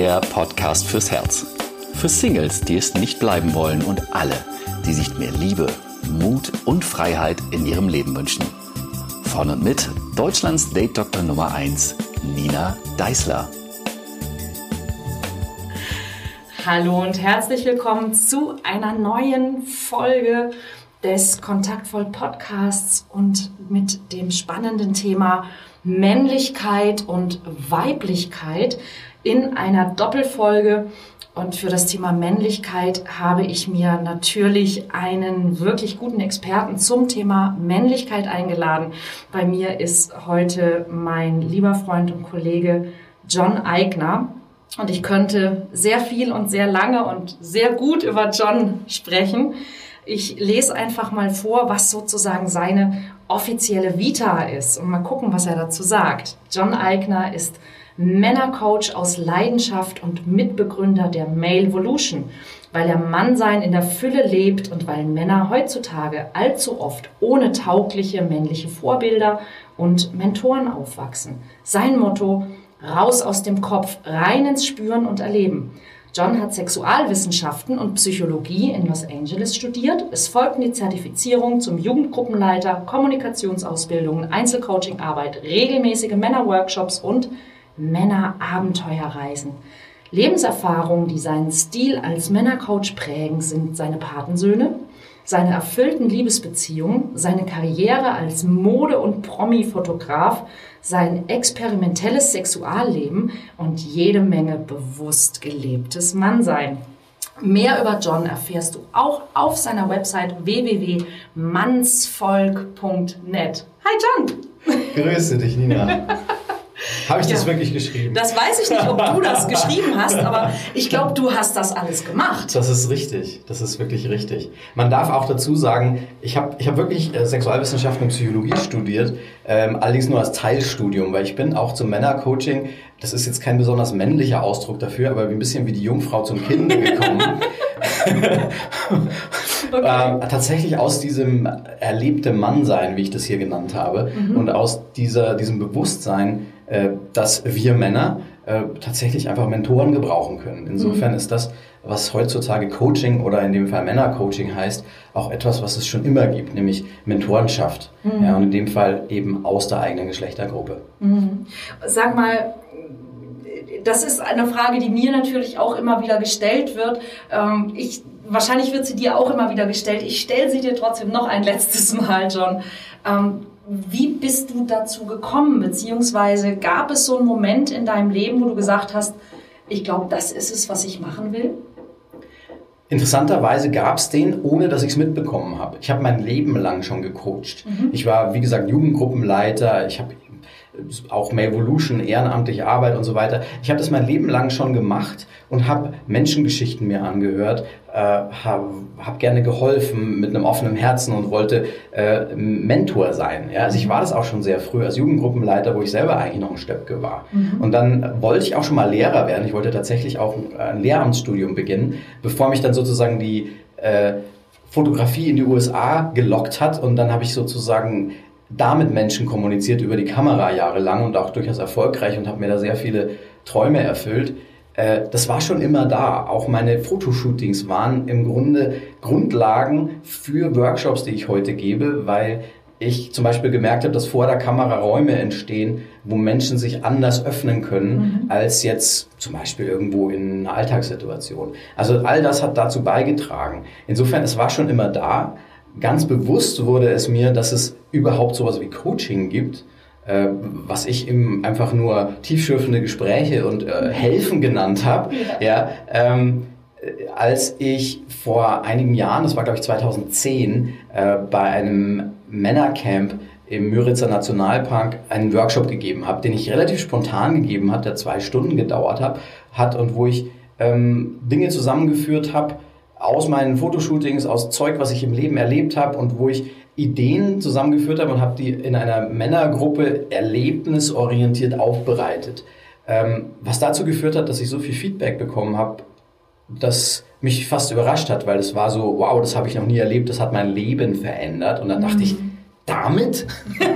der Podcast fürs Herz. Für Singles, die es nicht bleiben wollen und alle, die sich mehr Liebe, Mut und Freiheit in ihrem Leben wünschen. Von und mit Deutschlands Date Doktor Nummer 1, Nina Deißler. Hallo und herzlich willkommen zu einer neuen Folge des Kontaktvoll Podcasts und mit dem spannenden Thema Männlichkeit und Weiblichkeit in einer Doppelfolge. Und für das Thema Männlichkeit habe ich mir natürlich einen wirklich guten Experten zum Thema Männlichkeit eingeladen. Bei mir ist heute mein lieber Freund und Kollege John Eigner. Und ich könnte sehr viel und sehr lange und sehr gut über John sprechen. Ich lese einfach mal vor, was sozusagen seine offizielle Vita ist und mal gucken, was er dazu sagt. John Eigner ist Männercoach aus Leidenschaft und Mitbegründer der Male Evolution, weil er Mannsein in der Fülle lebt und weil Männer heutzutage allzu oft ohne taugliche männliche Vorbilder und Mentoren aufwachsen. Sein Motto, raus aus dem Kopf, rein ins Spüren und Erleben. John hat Sexualwissenschaften und Psychologie in Los Angeles studiert. Es folgten die Zertifizierung zum Jugendgruppenleiter, Kommunikationsausbildungen, Einzelcoachingarbeit, regelmäßige Männerworkshops und Männerabenteuerreisen. Lebenserfahrungen, die seinen Stil als Männercoach prägen, sind seine Patensöhne, seine erfüllten Liebesbeziehungen, seine Karriere als Mode- und Promi-Fotograf, sein experimentelles Sexualleben und jede Menge bewusst gelebtes Mannsein. Mehr über John erfährst du auch auf seiner Website www.mannsvolk.net. Hi John! Grüße dich, Nina. Habe ich ja. das wirklich geschrieben? Das weiß ich nicht, ob du das geschrieben hast, aber ich glaube, du hast das alles gemacht. Das ist richtig. Das ist wirklich richtig. Man darf auch dazu sagen, ich habe ich hab wirklich äh, Sexualwissenschaften und Psychologie studiert, ähm, allerdings nur als Teilstudium, weil ich bin auch zum Männercoaching, das ist jetzt kein besonders männlicher Ausdruck dafür, aber ein bisschen wie die Jungfrau zum Kind gekommen. okay. ähm, tatsächlich aus diesem erlebten Mannsein, wie ich das hier genannt habe, mhm. und aus dieser, diesem Bewusstsein, dass wir Männer äh, tatsächlich einfach Mentoren gebrauchen können. Insofern mhm. ist das, was heutzutage Coaching oder in dem Fall Männercoaching heißt, auch etwas, was es schon immer gibt, nämlich Mentorenschaft. Mhm. Ja, und in dem Fall eben aus der eigenen Geschlechtergruppe. Mhm. Sag mal, das ist eine Frage, die mir natürlich auch immer wieder gestellt wird. Ähm, ich, wahrscheinlich wird sie dir auch immer wieder gestellt. Ich stelle sie dir trotzdem noch ein letztes Mal, John. Wie bist du dazu gekommen? Beziehungsweise gab es so einen Moment in deinem Leben, wo du gesagt hast, ich glaube, das ist es, was ich machen will? Interessanterweise gab es den, ohne dass ich es mitbekommen habe. Ich habe mein Leben lang schon gecoacht. Mhm. Ich war, wie gesagt, Jugendgruppenleiter. Ich habe auch Evolution, ehrenamtliche Arbeit und so weiter. Ich habe das mein Leben lang schon gemacht und habe Menschengeschichten mir angehört, äh, habe hab gerne geholfen mit einem offenen Herzen und wollte äh, Mentor sein. Ja? Also ich war das auch schon sehr früh als Jugendgruppenleiter, wo ich selber eigentlich noch ein Stöpke war. Mhm. Und dann wollte ich auch schon mal Lehrer werden. Ich wollte tatsächlich auch ein, ein Lehramtsstudium beginnen, bevor mich dann sozusagen die äh, Fotografie in die USA gelockt hat und dann habe ich sozusagen damit Menschen kommuniziert über die Kamera jahrelang und auch durchaus erfolgreich und habe mir da sehr viele Träume erfüllt. Äh, das war schon immer da. Auch meine Fotoshootings waren im Grunde Grundlagen für Workshops, die ich heute gebe, weil ich zum Beispiel gemerkt habe, dass vor der Kamera Räume entstehen, wo Menschen sich anders öffnen können, mhm. als jetzt zum Beispiel irgendwo in einer Alltagssituation. Also all das hat dazu beigetragen. Insofern, es war schon immer da ganz bewusst wurde es mir, dass es überhaupt sowas wie Coaching gibt, äh, was ich eben einfach nur tiefschürfende Gespräche und äh, Helfen genannt habe. Ja. ja ähm, als ich vor einigen Jahren, das war glaube ich 2010, äh, bei einem Männercamp im Müritzer Nationalpark einen Workshop gegeben habe, den ich relativ spontan gegeben habe, der zwei Stunden gedauert hat, hat und wo ich ähm, Dinge zusammengeführt habe, aus meinen Fotoshootings, aus Zeug, was ich im Leben erlebt habe und wo ich Ideen zusammengeführt habe und habe die in einer Männergruppe erlebnisorientiert aufbereitet. Ähm, was dazu geführt hat, dass ich so viel Feedback bekommen habe, das mich fast überrascht hat, weil es war so, wow, das habe ich noch nie erlebt, das hat mein Leben verändert. Und dann dachte ich, mhm. damit?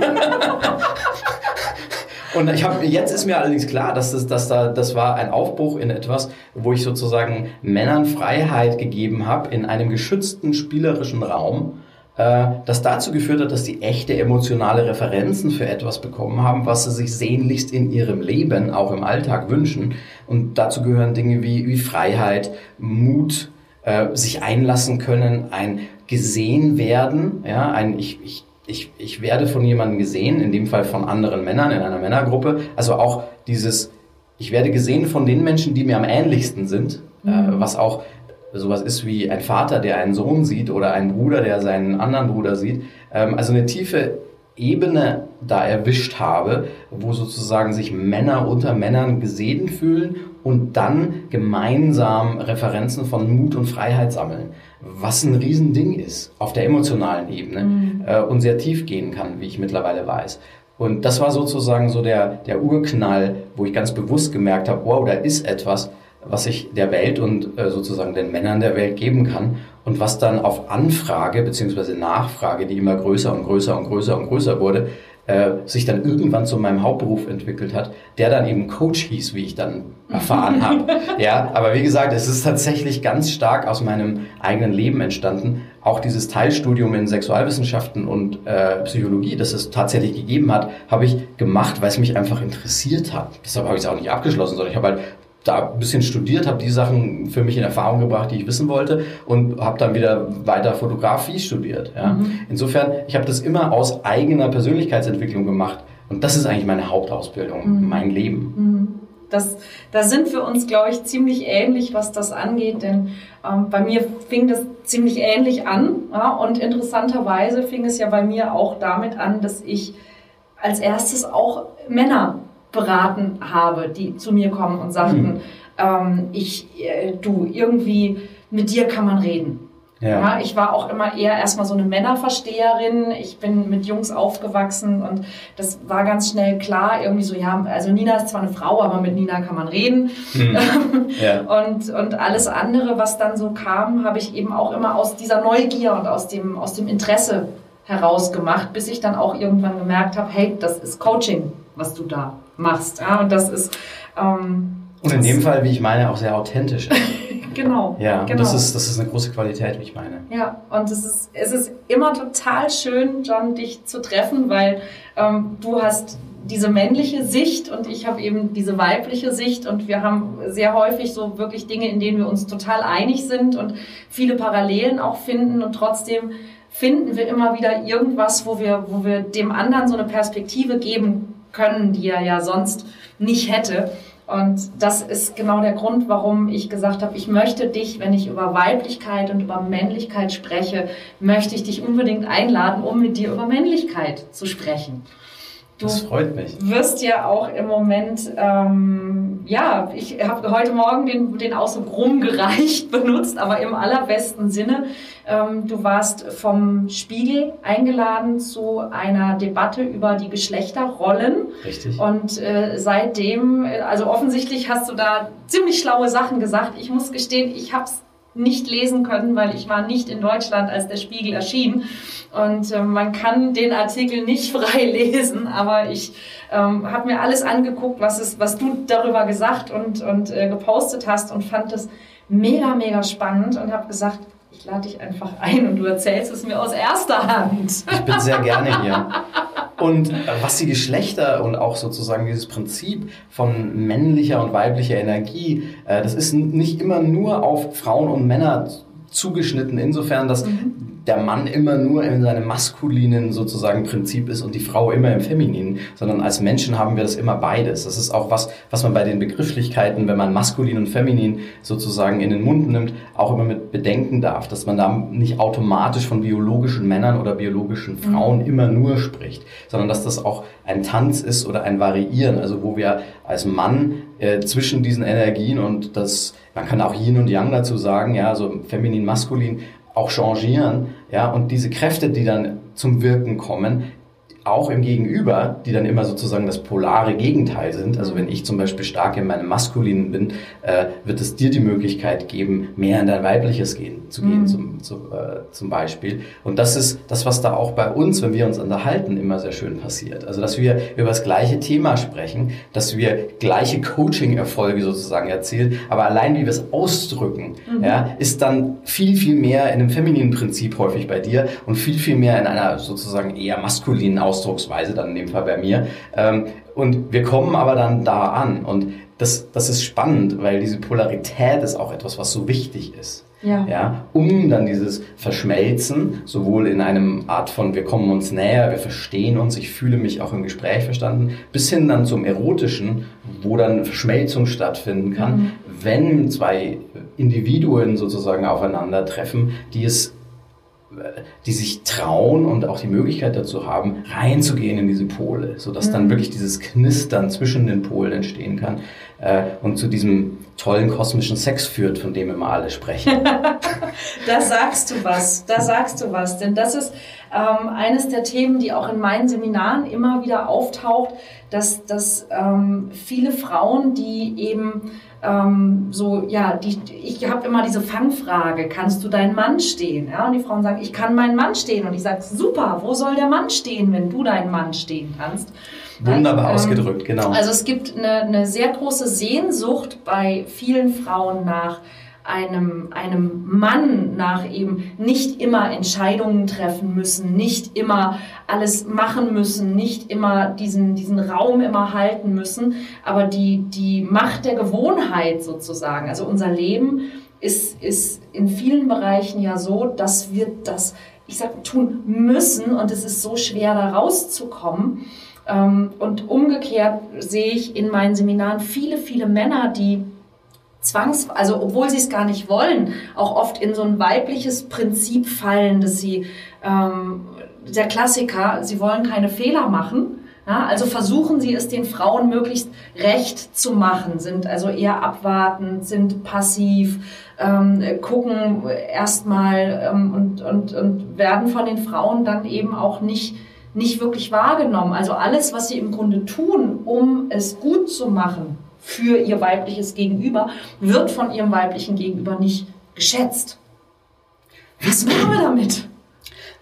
Und ich habe jetzt ist mir allerdings klar, dass das, dass da, das war ein Aufbruch in etwas, wo ich sozusagen Männern Freiheit gegeben habe in einem geschützten spielerischen Raum, äh, das dazu geführt hat, dass die echte emotionale Referenzen für etwas bekommen haben, was sie sich sehnlichst in ihrem Leben, auch im Alltag wünschen. Und dazu gehören Dinge wie, wie Freiheit, Mut, äh, sich einlassen können, ein gesehen werden, ja, ein ich, ich ich, ich werde von jemandem gesehen, in dem Fall von anderen Männern in einer Männergruppe. Also auch dieses, ich werde gesehen von den Menschen, die mir am ähnlichsten sind, äh, mhm. äh, was auch sowas ist wie ein Vater, der einen Sohn sieht oder ein Bruder, der seinen anderen Bruder sieht. Ähm, also eine tiefe Ebene da erwischt habe, wo sozusagen sich Männer unter Männern gesehen fühlen und dann gemeinsam Referenzen von Mut und Freiheit sammeln, was ein Riesending ist auf der emotionalen Ebene mhm. äh, und sehr tief gehen kann, wie ich mittlerweile weiß. Und das war sozusagen so der, der Urknall, wo ich ganz bewusst gemerkt habe, wow, da ist etwas, was ich der Welt und äh, sozusagen den Männern der Welt geben kann und was dann auf Anfrage beziehungsweise Nachfrage, die immer größer und größer und größer und größer wurde, äh, sich dann irgendwann zu meinem Hauptberuf entwickelt hat, der dann eben Coach hieß, wie ich dann erfahren habe. Ja, aber wie gesagt, es ist tatsächlich ganz stark aus meinem eigenen Leben entstanden. Auch dieses Teilstudium in Sexualwissenschaften und äh, Psychologie, das es tatsächlich gegeben hat, habe ich gemacht, weil es mich einfach interessiert hat. Deshalb habe ich es auch nicht abgeschlossen, sondern ich habe halt da ein bisschen studiert, habe die Sachen für mich in Erfahrung gebracht, die ich wissen wollte und habe dann wieder weiter Fotografie studiert. Ja. Mhm. Insofern, ich habe das immer aus eigener Persönlichkeitsentwicklung gemacht und das ist eigentlich meine Hauptausbildung, mhm. mein Leben. Mhm. Das, da sind wir uns, glaube ich, ziemlich ähnlich, was das angeht, denn ähm, bei mir fing das ziemlich ähnlich an ja, und interessanterweise fing es ja bei mir auch damit an, dass ich als erstes auch Männer beraten habe, die zu mir kommen und sagten, mhm. ähm, ich, äh, du, irgendwie mit dir kann man reden. Ja. ja. ich war auch immer eher erstmal so eine Männerversteherin. Ich bin mit Jungs aufgewachsen und das war ganz schnell klar, irgendwie so, ja, also Nina ist zwar eine Frau, aber mit Nina kann man reden. Mhm. ja. und, und alles andere, was dann so kam, habe ich eben auch immer aus dieser Neugier und aus dem, aus dem Interesse herausgemacht, bis ich dann auch irgendwann gemerkt habe, hey, das ist Coaching, was du da machst. Ja? Und das ist. Ähm, und in dem Fall, wie ich meine, auch sehr authentisch. genau. Ja, genau. das ist, das ist eine große Qualität, wie ich meine. Ja, und es ist, es ist immer total schön, John, dich zu treffen, weil ähm, du hast diese männliche Sicht und ich habe eben diese weibliche Sicht und wir haben sehr häufig so wirklich Dinge, in denen wir uns total einig sind und viele Parallelen auch finden und trotzdem finden wir immer wieder irgendwas, wo wir, wo wir dem anderen so eine Perspektive geben können, die er ja sonst nicht hätte. Und das ist genau der Grund, warum ich gesagt habe, ich möchte dich, wenn ich über Weiblichkeit und über Männlichkeit spreche, möchte ich dich unbedingt einladen, um mit dir über Männlichkeit zu sprechen. Du das freut mich. wirst ja auch im Moment, ähm, ja, ich habe heute Morgen den, den Ausdruck rumgereicht benutzt, aber im allerbesten Sinne. Ähm, du warst vom Spiegel eingeladen zu einer Debatte über die Geschlechterrollen. Richtig. Und äh, seitdem, also offensichtlich hast du da ziemlich schlaue Sachen gesagt. Ich muss gestehen, ich habe es nicht lesen können, weil ich war nicht in Deutschland, als der Spiegel erschien. Und äh, man kann den Artikel nicht frei lesen, aber ich ähm, habe mir alles angeguckt, was, ist, was du darüber gesagt und, und äh, gepostet hast und fand es mega, mega spannend und habe gesagt, ich lade dich einfach ein und du erzählst es mir aus erster Hand. Ich bin sehr gerne hier. Und äh, was die Geschlechter und auch sozusagen dieses Prinzip von männlicher und weiblicher Energie, äh, das ist nicht immer nur auf Frauen und Männer zugeschnitten, insofern, dass mhm der Mann immer nur in seinem maskulinen sozusagen Prinzip ist und die Frau immer im femininen, sondern als Menschen haben wir das immer beides. Das ist auch was, was man bei den Begrifflichkeiten, wenn man maskulin und feminin sozusagen in den Mund nimmt, auch immer mit bedenken darf, dass man da nicht automatisch von biologischen Männern oder biologischen Frauen mhm. immer nur spricht, sondern dass das auch ein Tanz ist oder ein Variieren, also wo wir als Mann äh, zwischen diesen Energien und das, man kann auch Yin und Yang dazu sagen, ja, so feminin, maskulin, auch changieren, ja, und diese Kräfte, die dann zum Wirken kommen, auch im Gegenüber, die dann immer sozusagen das polare Gegenteil sind. Also wenn ich zum Beispiel stark in meinem Maskulinen bin, äh, wird es dir die Möglichkeit geben, mehr in dein weibliches gehen, zu gehen mhm. zum, zu, äh, zum Beispiel. Und das ist das, was da auch bei uns, wenn wir uns unterhalten, immer sehr schön passiert. Also dass wir über das gleiche Thema sprechen, dass wir gleiche Coaching-Erfolge sozusagen erzielen, aber allein wie wir es ausdrücken, mhm. ja, ist dann viel, viel mehr in einem femininen Prinzip häufig bei dir und viel, viel mehr in einer sozusagen eher maskulinen Ausdruck Ausdrucksweise, dann in dem Fall bei mir. Ähm, und wir kommen aber dann da an. Und das, das ist spannend, weil diese Polarität ist auch etwas, was so wichtig ist. Ja. ja. Um dann dieses Verschmelzen, sowohl in einem Art von, wir kommen uns näher, wir verstehen uns, ich fühle mich auch im Gespräch verstanden, bis hin dann zum Erotischen, wo dann Verschmelzung stattfinden kann, mhm. wenn zwei Individuen sozusagen aufeinandertreffen, die es die sich trauen und auch die Möglichkeit dazu haben, reinzugehen in diese Pole, sodass mhm. dann wirklich dieses Knistern zwischen den Polen entstehen kann äh, und zu diesem tollen kosmischen Sex führt, von dem immer alle sprechen. da sagst du was, da sagst du was, denn das ist ähm, eines der Themen, die auch in meinen Seminaren immer wieder auftaucht, dass, dass ähm, viele Frauen, die eben ähm, so, ja, die, ich habe immer diese Fangfrage, kannst du deinen Mann stehen? Ja, und die Frauen sagen, ich kann meinen Mann stehen. Und ich sage, super, wo soll der Mann stehen, wenn du deinen Mann stehen kannst? Wunderbar ähm, ausgedrückt, genau. Also es gibt eine, eine sehr große Sehnsucht bei vielen Frauen nach einem, einem Mann nach eben nicht immer Entscheidungen treffen müssen, nicht immer alles machen müssen, nicht immer diesen, diesen Raum immer halten müssen, aber die, die Macht der Gewohnheit sozusagen, also unser Leben ist, ist in vielen Bereichen ja so, dass wir das, ich sag, tun müssen und es ist so schwer da rauszukommen. Ähm, und umgekehrt sehe ich in meinen Seminaren viele, viele Männer, die zwangs, also obwohl sie es gar nicht wollen, auch oft in so ein weibliches Prinzip fallen, dass sie, ähm, der Klassiker, sie wollen keine Fehler machen. Ja, also versuchen sie es den Frauen möglichst recht zu machen, sind also eher abwartend, sind passiv, ähm, gucken erstmal ähm, und, und, und werden von den Frauen dann eben auch nicht, nicht wirklich wahrgenommen. Also alles, was sie im Grunde tun, um es gut zu machen, für ihr weibliches Gegenüber, wird von ihrem weiblichen Gegenüber nicht geschätzt. Was machen wir damit?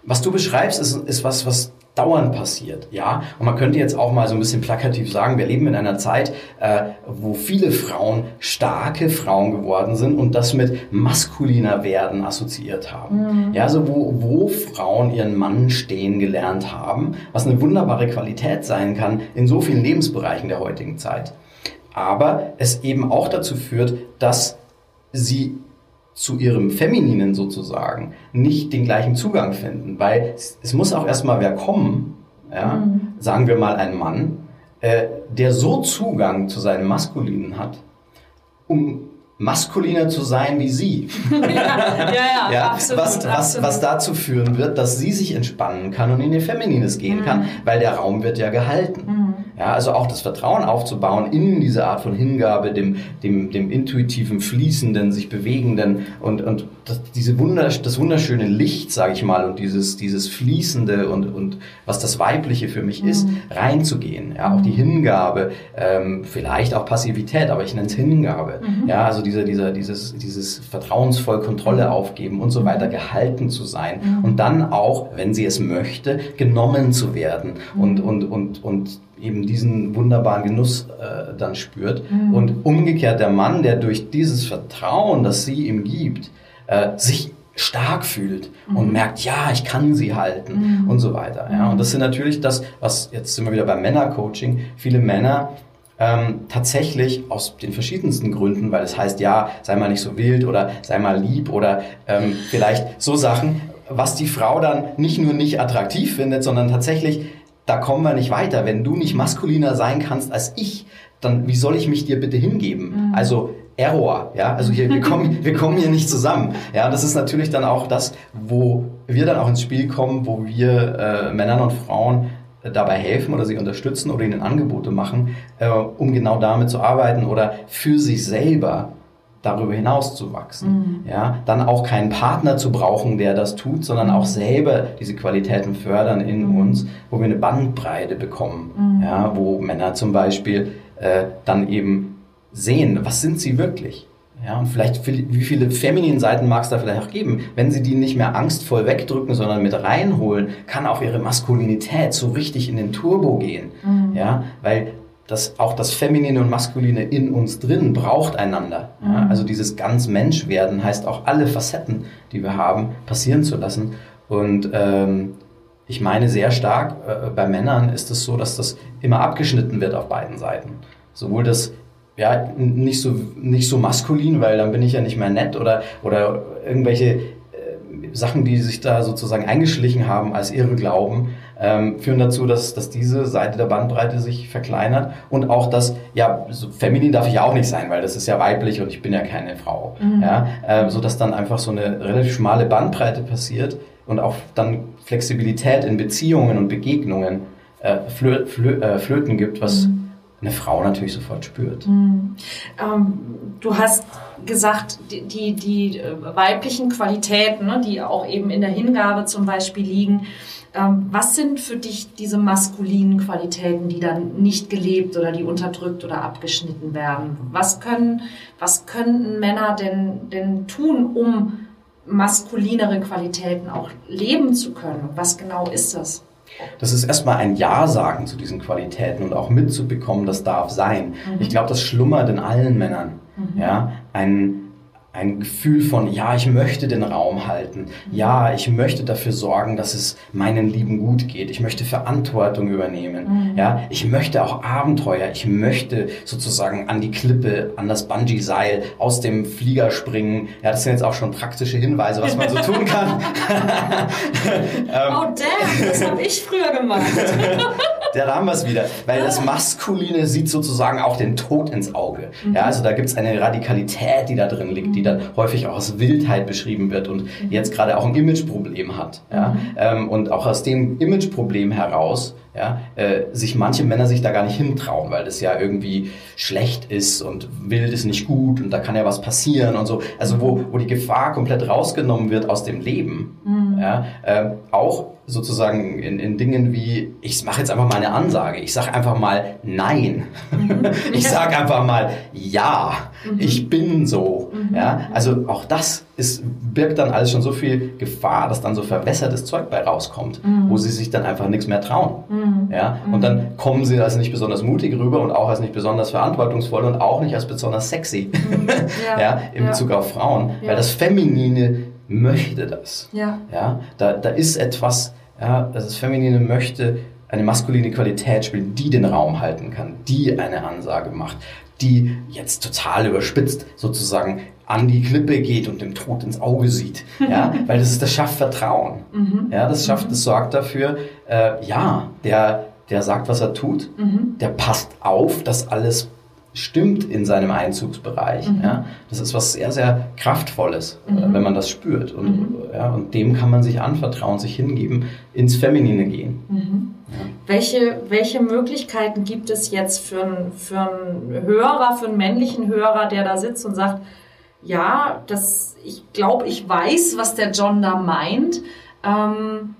Was du beschreibst, ist, ist was, was dauernd passiert, ja. Und man könnte jetzt auch mal so ein bisschen plakativ sagen, wir leben in einer Zeit, äh, wo viele Frauen starke Frauen geworden sind und das mit maskuliner werden assoziiert haben. Mhm. Ja, also wo, wo Frauen ihren Mann stehen gelernt haben, was eine wunderbare Qualität sein kann in so vielen Lebensbereichen der heutigen Zeit aber es eben auch dazu führt, dass sie zu ihrem Femininen sozusagen nicht den gleichen Zugang finden, weil es, es muss auch erstmal wer kommen, ja, mhm. sagen wir mal ein Mann, äh, der so Zugang zu seinem Maskulinen hat, um maskuliner zu sein wie sie. ja, ja, ja, ja absolut, was, was, absolut. was dazu führen wird, dass sie sich entspannen kann und in ihr Feminines gehen mhm. kann, weil der Raum wird ja gehalten. Mhm. Ja, also auch das Vertrauen aufzubauen in diese Art von Hingabe, dem, dem, dem intuitiven, fließenden, sich bewegenden und, und das, diese Wunder, das wunderschöne Licht, sage ich mal, und dieses, dieses fließende und, und was das Weibliche für mich mhm. ist, reinzugehen. Ja, auch die mhm. Hingabe, ähm, vielleicht auch Passivität, aber ich nenne es Hingabe. Mhm. Ja, also dieser, dieser, dieses, dieses vertrauensvoll Kontrolle aufgeben und so mhm. weiter, gehalten zu sein mhm. und dann auch, wenn sie es möchte, genommen zu werden und, und, und, und eben diesen wunderbaren Genuss äh, dann spürt. Mhm. Und umgekehrt der Mann, der durch dieses Vertrauen, das sie ihm gibt, äh, sich stark fühlt mhm. und merkt, ja, ich kann sie halten mhm. und so weiter. Ja. Und das sind natürlich das, was, jetzt sind wir wieder beim Männercoaching, viele Männer ähm, tatsächlich aus den verschiedensten Gründen, weil es heißt, ja, sei mal nicht so wild oder sei mal lieb oder ähm, vielleicht so Sachen, was die Frau dann nicht nur nicht attraktiv findet, sondern tatsächlich da kommen wir nicht weiter. Wenn du nicht maskuliner sein kannst als ich, dann wie soll ich mich dir bitte hingeben? Mhm. Also Error, ja, also hier, wir kommen, wir kommen hier nicht zusammen. Ja, das ist natürlich dann auch das, wo wir dann auch ins Spiel kommen, wo wir äh, Männern und Frauen äh, dabei helfen oder sie unterstützen oder ihnen Angebote machen, äh, um genau damit zu arbeiten oder für sich selber darüber hinaus zu wachsen. Mhm. Ja, dann auch keinen Partner zu brauchen, der das tut, sondern auch selber diese Qualitäten fördern in mhm. uns, wo wir eine Bandbreite bekommen. Mhm. Ja, wo Männer zum Beispiel äh, dann eben sehen, was sind sie wirklich? Ja, und vielleicht, wie viele femininen Seiten mag es da vielleicht auch geben? Wenn sie die nicht mehr angstvoll wegdrücken, sondern mit reinholen, kann auch ihre Maskulinität so richtig in den Turbo gehen. Mhm. Ja, weil das, auch das Feminine und Maskuline in uns drin braucht einander. Ja, mhm. also dieses ganz Mensch werden heißt auch alle Facetten, die wir haben, passieren zu lassen. Und ähm, ich meine sehr stark, äh, bei Männern ist es so, dass das immer abgeschnitten wird auf beiden Seiten. Sowohl das ja, nicht so, nicht so maskulin, weil dann bin ich ja nicht mehr nett oder, oder irgendwelche Sachen, die sich da sozusagen eingeschlichen haben als irre Glauben, ähm, führen dazu, dass, dass diese Seite der Bandbreite sich verkleinert und auch das, ja, so feminin darf ich ja auch nicht sein, weil das ist ja weiblich und ich bin ja keine Frau, mhm. ja, äh, so dass dann einfach so eine relativ schmale Bandbreite passiert und auch dann Flexibilität in Beziehungen und Begegnungen äh, flö flö äh, flöten gibt, was mhm eine Frau natürlich sofort spürt. Mhm. Ähm, du hast gesagt, die, die, die äh, weiblichen Qualitäten, ne, die auch eben in der Hingabe zum Beispiel liegen, ähm, was sind für dich diese maskulinen Qualitäten, die dann nicht gelebt oder die unterdrückt oder abgeschnitten werden? Was können, was könnten Männer denn, denn tun, um maskulinere Qualitäten auch leben zu können? Was genau ist das? Das ist erstmal ein Ja sagen zu diesen Qualitäten und auch mitzubekommen, das darf sein. Mhm. Ich glaube, das schlummert in allen Männern. Mhm. Ja, ein, ein Gefühl von, ja, ich möchte den Raum halten. Ja, ich möchte dafür sorgen, dass es meinen Lieben gut geht. Ich möchte Verantwortung übernehmen. Mhm. Ja, ich möchte auch Abenteuer. Ich möchte sozusagen an die Klippe, an das Bungee-Seil, aus dem Flieger springen. Ja, das sind jetzt auch schon praktische Hinweise, was man so tun kann. Oh damn, das habe ich früher gemacht. ja, da haben wir es wieder. Weil das Maskuline sieht sozusagen auch den Tod ins Auge. Mhm. Ja, also da gibt es eine Radikalität, die da drin liegt, die dann häufig auch als Wildheit beschrieben wird und mhm. jetzt gerade auch ein Imageproblem hat. Ja? Mhm. Ähm, und auch aus dem Imageproblem heraus ja, äh, sich manche Männer sich da gar nicht hintrauen, weil das ja irgendwie schlecht ist und wild ist nicht gut und da kann ja was passieren und so. Also wo, wo die Gefahr komplett rausgenommen wird aus dem Leben. Mhm. Ja, äh, auch sozusagen in, in Dingen wie, ich mache jetzt einfach mal eine Ansage, ich sage einfach mal Nein, mhm. ich sage einfach mal Ja, mhm. ich bin so. Mhm. Ja, also auch das ist, birgt dann alles schon so viel Gefahr, dass dann so verwässertes Zeug bei rauskommt, mhm. wo sie sich dann einfach nichts mehr trauen. Mhm. Ja, und dann kommen sie als nicht besonders mutig rüber und auch als nicht besonders verantwortungsvoll und auch nicht als besonders sexy. Ja, ja im ja. Bezug auf Frauen, weil das Feminine möchte das. Ja. Ja, da, da ist etwas, ja, das Feminine möchte eine maskuline Qualität spielen, die den Raum halten kann, die eine Ansage macht, die jetzt total überspitzt sozusagen an die Klippe geht und dem Tod ins Auge sieht. Ja, weil das ist, das schafft Vertrauen. Mhm. Ja, das schafft, das sorgt dafür, äh, ja, der, der sagt, was er tut, mhm. der passt auf, dass alles stimmt in seinem Einzugsbereich. Mhm. Ja? Das ist was sehr, sehr Kraftvolles, äh, mhm. wenn man das spürt. Und, mhm. ja, und dem kann man sich anvertrauen, sich hingeben, ins Feminine gehen. Mhm. Ja. Welche, welche Möglichkeiten gibt es jetzt für, einen, für einen Hörer, für einen männlichen Hörer, der da sitzt und sagt, ja, das, ich glaube, ich weiß, was der John da meint, ähm,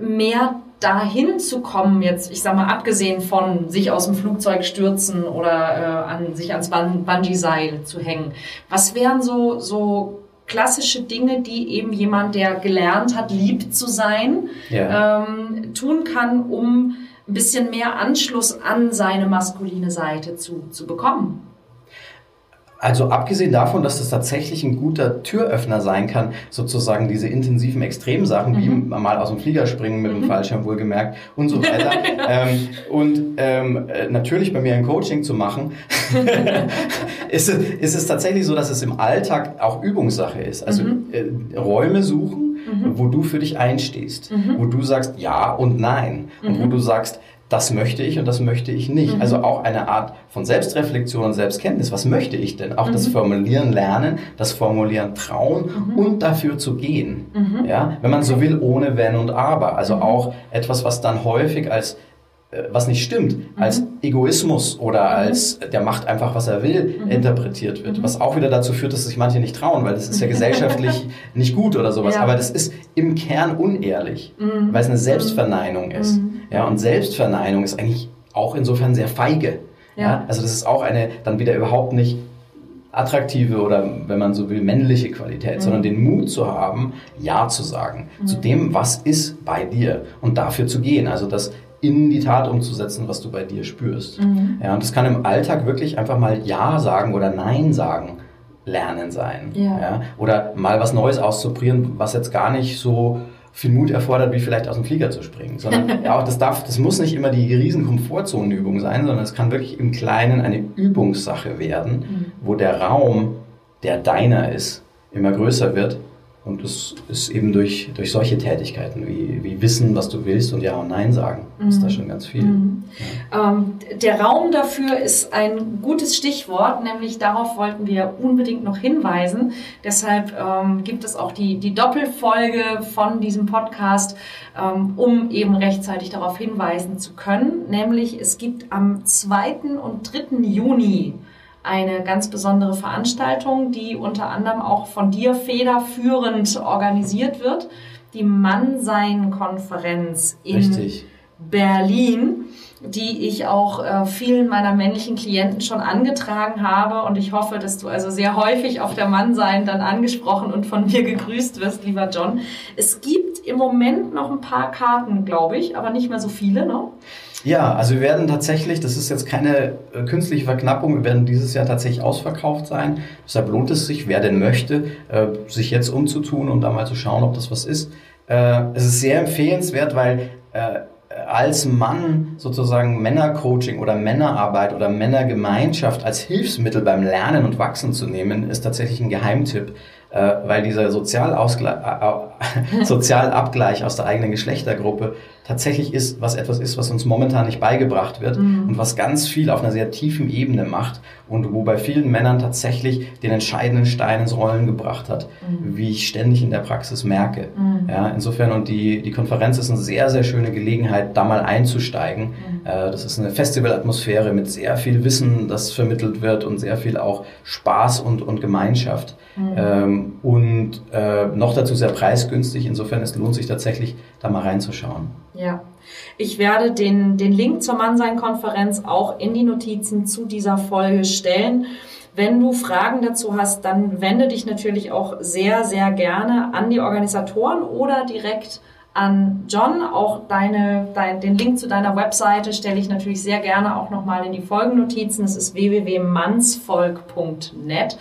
mehr dahin zu kommen, jetzt, ich sag mal, abgesehen von sich aus dem Flugzeug stürzen oder äh, an, sich ans Bungee-Seil zu hängen. Was wären so, so klassische Dinge, die eben jemand, der gelernt hat, lieb zu sein, ja. ähm, tun kann, um ein bisschen mehr Anschluss an seine maskuline Seite zu, zu bekommen? Also abgesehen davon, dass das tatsächlich ein guter Türöffner sein kann, sozusagen diese intensiven Extremsachen, mhm. wie mal aus dem Flieger springen mit dem mhm. Fallschirm wohlgemerkt und so weiter. ähm, und ähm, äh, natürlich bei mir ein Coaching zu machen, ist, es, ist es tatsächlich so, dass es im Alltag auch Übungssache ist. Also mhm. äh, Räume suchen, mhm. wo du für dich einstehst, mhm. wo du sagst ja und nein und wo du sagst, das möchte ich und das möchte ich nicht. Mhm. Also auch eine Art von Selbstreflexion und Selbstkenntnis. Was möchte ich denn? Auch mhm. das Formulieren lernen, das Formulieren trauen mhm. und dafür zu gehen. Mhm. Ja, wenn man so will, ohne Wenn und Aber. Also mhm. auch etwas, was dann häufig als was nicht stimmt, mhm. als Egoismus oder mhm. als der macht einfach, was er will, mhm. interpretiert wird. Mhm. Was auch wieder dazu führt, dass sich manche nicht trauen, weil das ist ja gesellschaftlich nicht gut oder sowas. Ja. Aber das ist im Kern unehrlich, mhm. weil es eine Selbstverneinung ist. Ja, und Selbstverneinung ist eigentlich auch insofern sehr feige. Ja. ja. Also das ist auch eine dann wieder überhaupt nicht attraktive oder, wenn man so will, männliche Qualität, sondern den Mut zu haben, Ja zu sagen zu dem, was ist bei dir und dafür zu gehen. Also das in die Tat umzusetzen, was du bei dir spürst. Mhm. Ja, und das kann im Alltag wirklich einfach mal Ja sagen oder Nein sagen lernen sein. Ja. ja. Oder mal was Neues auszuprobieren, was jetzt gar nicht so viel Mut erfordert, wie vielleicht aus dem Flieger zu springen. Sondern ja, auch das darf, das muss nicht immer die riesen Komfortzonenübung sein, sondern es kann wirklich im Kleinen eine Übungssache werden, mhm. wo der Raum, der deiner ist, immer größer wird und es ist eben durch, durch solche Tätigkeiten wie, wie Wissen, was du willst und Ja und Nein sagen, mhm. ist da schon ganz viel. Mhm. Ja. Ähm, der Raum dafür ist ein gutes Stichwort, nämlich darauf wollten wir unbedingt noch hinweisen. Deshalb ähm, gibt es auch die, die Doppelfolge von diesem Podcast, ähm, um eben rechtzeitig darauf hinweisen zu können. Nämlich es gibt am 2. und 3. Juni eine ganz besondere Veranstaltung, die unter anderem auch von dir federführend organisiert wird. Die Mannsein-Konferenz in Richtig. Berlin, die ich auch äh, vielen meiner männlichen Klienten schon angetragen habe. Und ich hoffe, dass du also sehr häufig auf der Mannsein dann angesprochen und von mir gegrüßt wirst, lieber John. Es gibt im Moment noch ein paar Karten, glaube ich, aber nicht mehr so viele, ne? Ja, also wir werden tatsächlich, das ist jetzt keine äh, künstliche Verknappung, wir werden dieses Jahr tatsächlich ausverkauft sein. Deshalb lohnt es sich, wer denn möchte, äh, sich jetzt umzutun und da mal zu schauen, ob das was ist. Äh, es ist sehr empfehlenswert, weil als Mann sozusagen Männercoaching oder Männerarbeit oder Männergemeinschaft als Hilfsmittel beim Lernen und Wachsen zu nehmen, ist tatsächlich ein Geheimtipp weil dieser Sozialabgleich aus der eigenen Geschlechtergruppe tatsächlich ist, was etwas ist, was uns momentan nicht beigebracht wird mhm. und was ganz viel auf einer sehr tiefen Ebene macht und wo bei vielen Männern tatsächlich den entscheidenden Stein ins Rollen gebracht hat, mhm. wie ich ständig in der Praxis merke. Mhm. Ja, insofern und die, die Konferenz ist eine sehr, sehr schöne Gelegenheit, da mal einzusteigen. Mhm. Äh, das ist eine Festivalatmosphäre mit sehr viel Wissen, das vermittelt wird und sehr viel auch Spaß und, und Gemeinschaft. Mhm. Ähm, und äh, noch dazu sehr preisgünstig. Insofern es lohnt sich tatsächlich, da mal reinzuschauen. Ja. Ich werde den, den Link zur Mannsein-Konferenz auch in die Notizen zu dieser Folge stellen. Wenn du Fragen dazu hast, dann wende dich natürlich auch sehr, sehr gerne an die Organisatoren oder direkt an John. Auch deine, dein, den Link zu deiner Webseite stelle ich natürlich sehr gerne auch nochmal in die Folgennotizen. Es ist www.mannsvolk.net.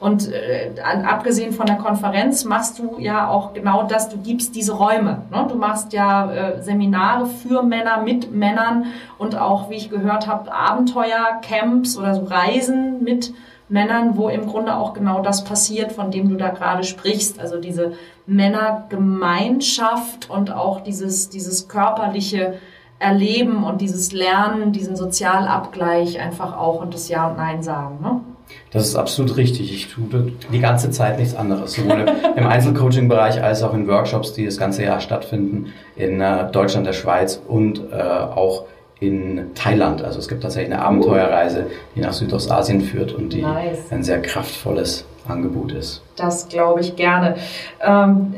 Und äh, abgesehen von der Konferenz machst du ja auch genau das, du gibst diese Räume. Ne? Du machst ja äh, Seminare für Männer, mit Männern und auch, wie ich gehört habe, Abenteuercamps oder so Reisen mit Männern, wo im Grunde auch genau das passiert, von dem du da gerade sprichst. Also diese Männergemeinschaft und auch dieses, dieses körperliche Erleben und dieses Lernen, diesen Sozialabgleich einfach auch und das Ja und Nein sagen. Ne? Das ist absolut richtig. Ich tue die ganze Zeit nichts anderes, sowohl im Einzelcoaching-Bereich als auch in Workshops, die das ganze Jahr stattfinden, in äh, Deutschland, der Schweiz und äh, auch in Thailand. Also es gibt tatsächlich eine Abenteuerreise, die nach Südostasien führt und die nice. ein sehr kraftvolles Angebot ist. Das glaube ich gerne. Ähm,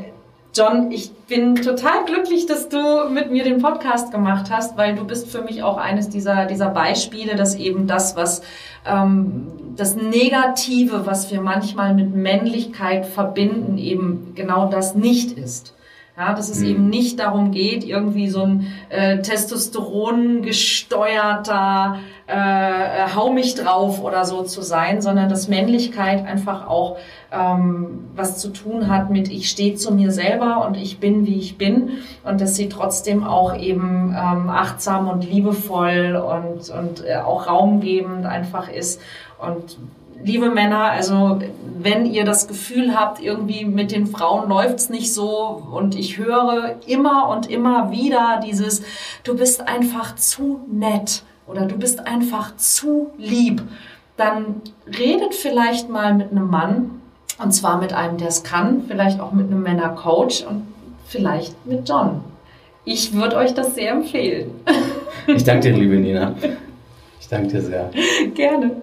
John, ich bin total glücklich, dass du mit mir den Podcast gemacht hast, weil du bist für mich auch eines dieser, dieser Beispiele, dass eben das, was ähm, das Negative, was wir manchmal mit Männlichkeit verbinden, eben genau das nicht ist. Ja, dass es mhm. eben nicht darum geht, irgendwie so ein äh, Testosteron gesteuerter äh, äh, Hau mich drauf oder so zu sein, sondern dass Männlichkeit einfach auch ähm, was zu tun hat mit ich stehe zu mir selber und ich bin wie ich bin und dass sie trotzdem auch eben ähm, achtsam und liebevoll und, und äh, auch raumgebend einfach ist und liebe Männer, also wenn ihr das Gefühl habt, irgendwie mit den Frauen läuft's nicht so und ich höre immer und immer wieder dieses, du bist einfach zu nett oder du bist einfach zu lieb, dann redet vielleicht mal mit einem Mann und zwar mit einem, der es kann, vielleicht auch mit einem Männercoach und vielleicht mit John. Ich würde euch das sehr empfehlen. Ich danke dir, liebe Nina. Ich danke dir sehr. Gerne.